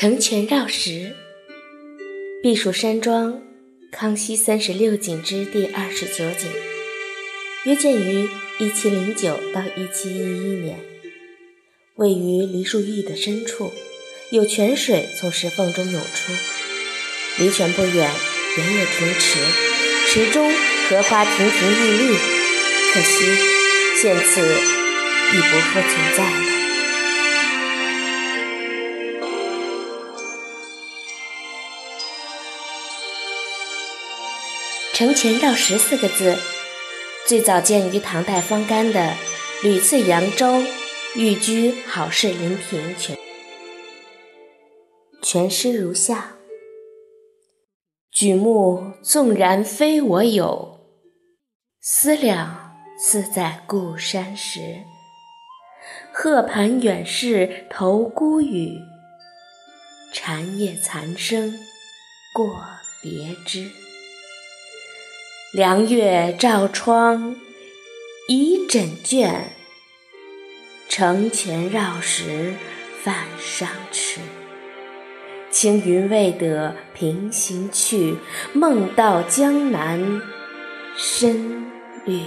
城泉绕石，避暑山庄，康熙三十六景之第二十九景，约建于一七零九到一七一一年，位于梨树峪的深处，有泉水从石缝中涌出，离泉不远原有亭池，池中荷花亭亭玉立，可惜现此已不复存在了。城前绕石四个字，最早见于唐代方干的《屡次扬州寓居好事临亭全》，全诗如下：举目纵然非我有，思量似在故山时。鹤盘远逝投孤屿，蝉夜残声过别枝。凉月照窗倚枕卷，城前绕石泛上池。青云未得平行去，梦到江南深绿。